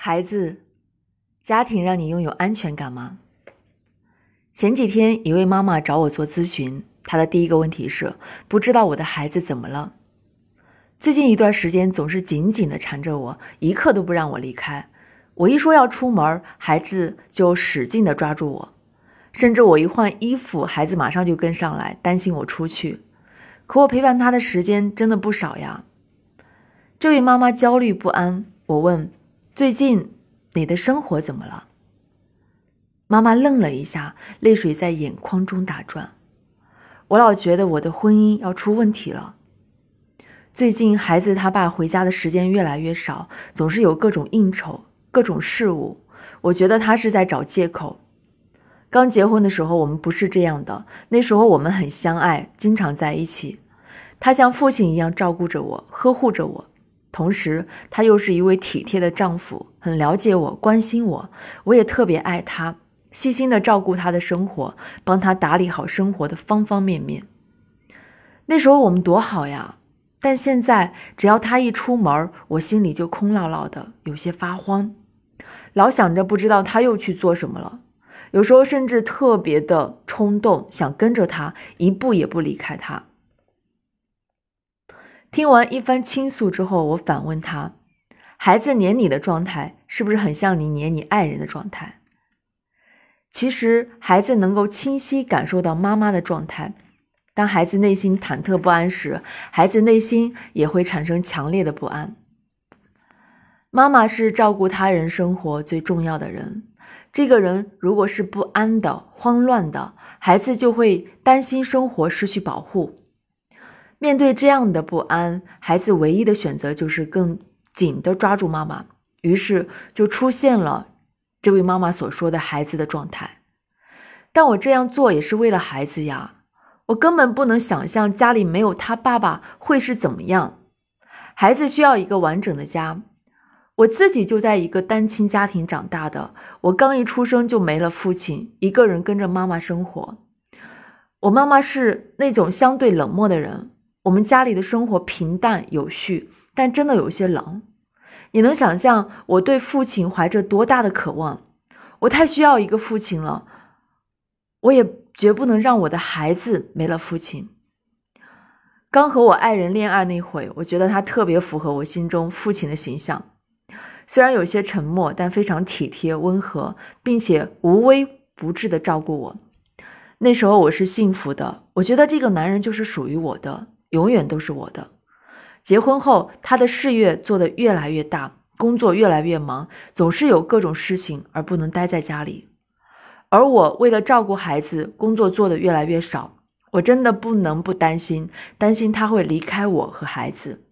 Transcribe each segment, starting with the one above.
孩子，家庭让你拥有安全感吗？前几天，一位妈妈找我做咨询，她的第一个问题是不知道我的孩子怎么了。最近一段时间总是紧紧的缠着我，一刻都不让我离开。我一说要出门，孩子就使劲的抓住我，甚至我一换衣服，孩子马上就跟上来，担心我出去。可我陪伴他的时间真的不少呀。这位妈妈焦虑不安，我问。最近你的生活怎么了？妈妈愣了一下，泪水在眼眶中打转。我老觉得我的婚姻要出问题了。最近孩子他爸回家的时间越来越少，总是有各种应酬、各种事务。我觉得他是在找借口。刚结婚的时候我们不是这样的，那时候我们很相爱，经常在一起。他像父亲一样照顾着我，呵护着我。同时，他又是一位体贴的丈夫，很了解我，关心我，我也特别爱他，细心的照顾他的生活，帮他打理好生活的方方面面。那时候我们多好呀！但现在，只要他一出门，我心里就空落落的，有些发慌，老想着不知道他又去做什么了。有时候甚至特别的冲动，想跟着他，一步也不离开他。听完一番倾诉之后，我反问他：“孩子黏你的状态是不是很像你黏你爱人的状态？”其实，孩子能够清晰感受到妈妈的状态。当孩子内心忐忑不安时，孩子内心也会产生强烈的不安。妈妈是照顾他人生活最重要的人，这个人如果是不安的、慌乱的，孩子就会担心生活失去保护。面对这样的不安，孩子唯一的选择就是更紧地抓住妈妈，于是就出现了这位妈妈所说的孩子的状态。但我这样做也是为了孩子呀，我根本不能想象家里没有他爸爸会是怎么样。孩子需要一个完整的家，我自己就在一个单亲家庭长大的，我刚一出生就没了父亲，一个人跟着妈妈生活。我妈妈是那种相对冷漠的人。我们家里的生活平淡有序，但真的有些冷。你能想象我对父亲怀着多大的渴望？我太需要一个父亲了，我也绝不能让我的孩子没了父亲。刚和我爱人恋爱那会，我觉得他特别符合我心中父亲的形象，虽然有些沉默，但非常体贴温和，并且无微不至的照顾我。那时候我是幸福的，我觉得这个男人就是属于我的。永远都是我的。结婚后，他的事业做得越来越大，工作越来越忙，总是有各种事情而不能待在家里。而我为了照顾孩子，工作做得越来越少。我真的不能不担心，担心他会离开我和孩子。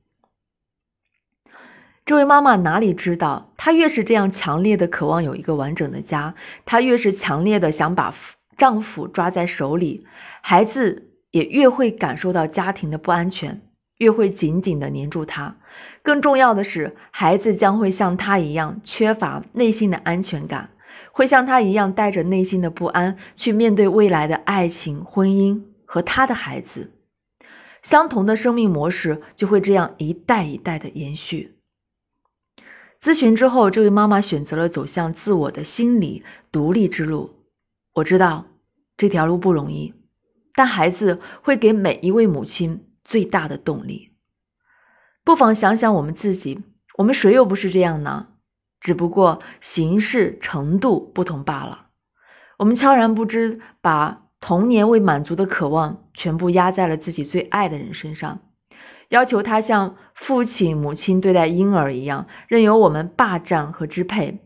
这位妈妈哪里知道，她越是这样强烈的渴望有一个完整的家，她越是强烈的想把丈夫抓在手里，孩子。也越会感受到家庭的不安全，越会紧紧地黏住他。更重要的是，孩子将会像他一样缺乏内心的安全感，会像他一样带着内心的不安去面对未来的爱情、婚姻和他的孩子。相同的生命模式就会这样一代一代的延续。咨询之后，这位妈妈选择了走向自我的心理独立之路。我知道这条路不容易。但孩子会给每一位母亲最大的动力。不妨想想我们自己，我们谁又不是这样呢？只不过形式程度不同罢了。我们悄然不知，把童年未满足的渴望全部压在了自己最爱的人身上，要求他像父亲母亲对待婴儿一样，任由我们霸占和支配，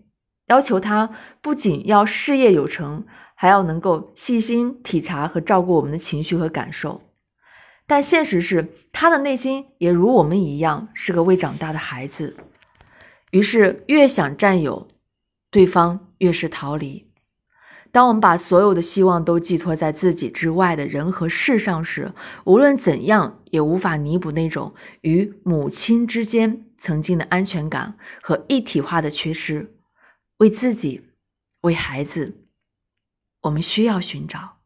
要求他不仅要事业有成。还要能够细心体察和照顾我们的情绪和感受，但现实是，他的内心也如我们一样是个未长大的孩子。于是，越想占有对方，越是逃离。当我们把所有的希望都寄托在自己之外的人和事上时，无论怎样，也无法弥补那种与母亲之间曾经的安全感和一体化的缺失。为自己，为孩子。我们需要寻找。